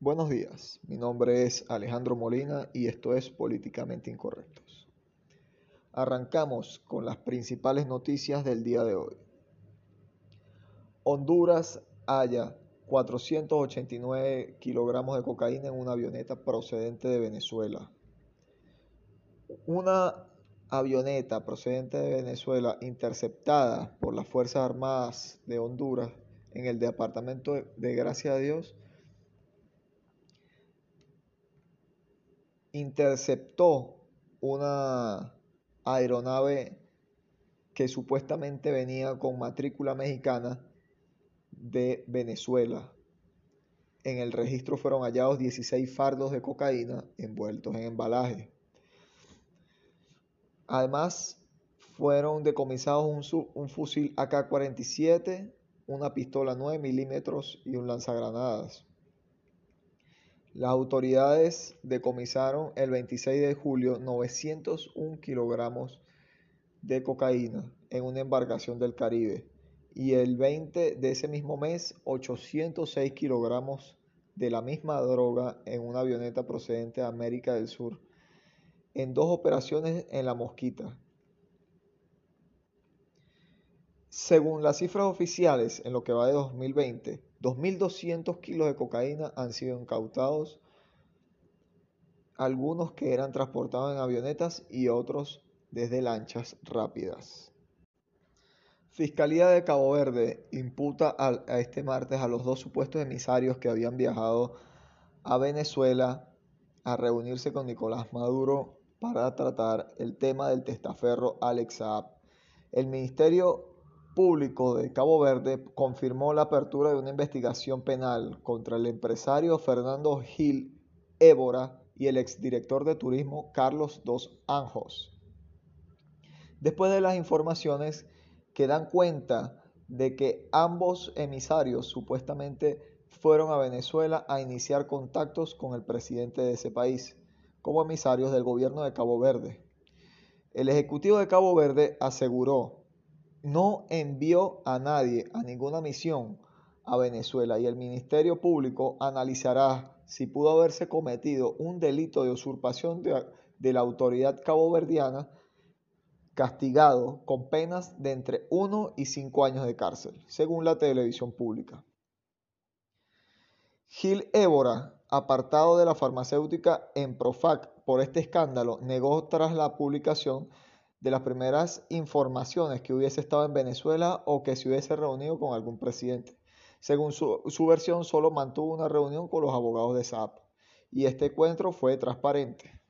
Buenos días, mi nombre es Alejandro Molina y esto es Políticamente Incorrectos. Arrancamos con las principales noticias del día de hoy. Honduras halla 489 kilogramos de cocaína en una avioneta procedente de Venezuela. Una avioneta procedente de Venezuela interceptada por las Fuerzas Armadas de Honduras en el departamento de Gracia a Dios interceptó una aeronave que supuestamente venía con matrícula mexicana de Venezuela. En el registro fueron hallados 16 fardos de cocaína envueltos en embalaje. Además, fueron decomisados un, un fusil AK-47, una pistola 9 milímetros y un lanzagranadas. Las autoridades decomisaron el 26 de julio 901 kilogramos de cocaína en una embarcación del Caribe y el 20 de ese mismo mes 806 kilogramos de la misma droga en una avioneta procedente de América del Sur en dos operaciones en la Mosquita. Según las cifras oficiales, en lo que va de 2020, 2.200 kilos de cocaína han sido incautados, algunos que eran transportados en avionetas y otros desde lanchas rápidas. Fiscalía de Cabo Verde imputa a, este martes a los dos supuestos emisarios que habían viajado a Venezuela a reunirse con Nicolás Maduro para tratar el tema del testaferro Alex Saab. El Ministerio Público de Cabo Verde confirmó la apertura de una investigación penal contra el empresario Fernando Gil Évora y el exdirector de turismo Carlos Dos Anjos. Después de las informaciones que dan cuenta de que ambos emisarios supuestamente fueron a Venezuela a iniciar contactos con el presidente de ese país, como emisarios del gobierno de Cabo Verde. El Ejecutivo de Cabo Verde aseguró no envió a nadie a ninguna misión a Venezuela y el Ministerio Público analizará si pudo haberse cometido un delito de usurpación de, la autoridad caboverdiana castigado con penas de entre 1 y 5 años de cárcel, según la televisión pública. Gil Évora, apartado de la farmacéutica en Profac por este escándalo, negó tras la publicación de las primeras informaciones que hubiese estado en Venezuela o que se hubiese reunido con algún presidente. Según su, versión, solo mantuvo una reunión con los abogados de SAP y este encuentro fue transparente.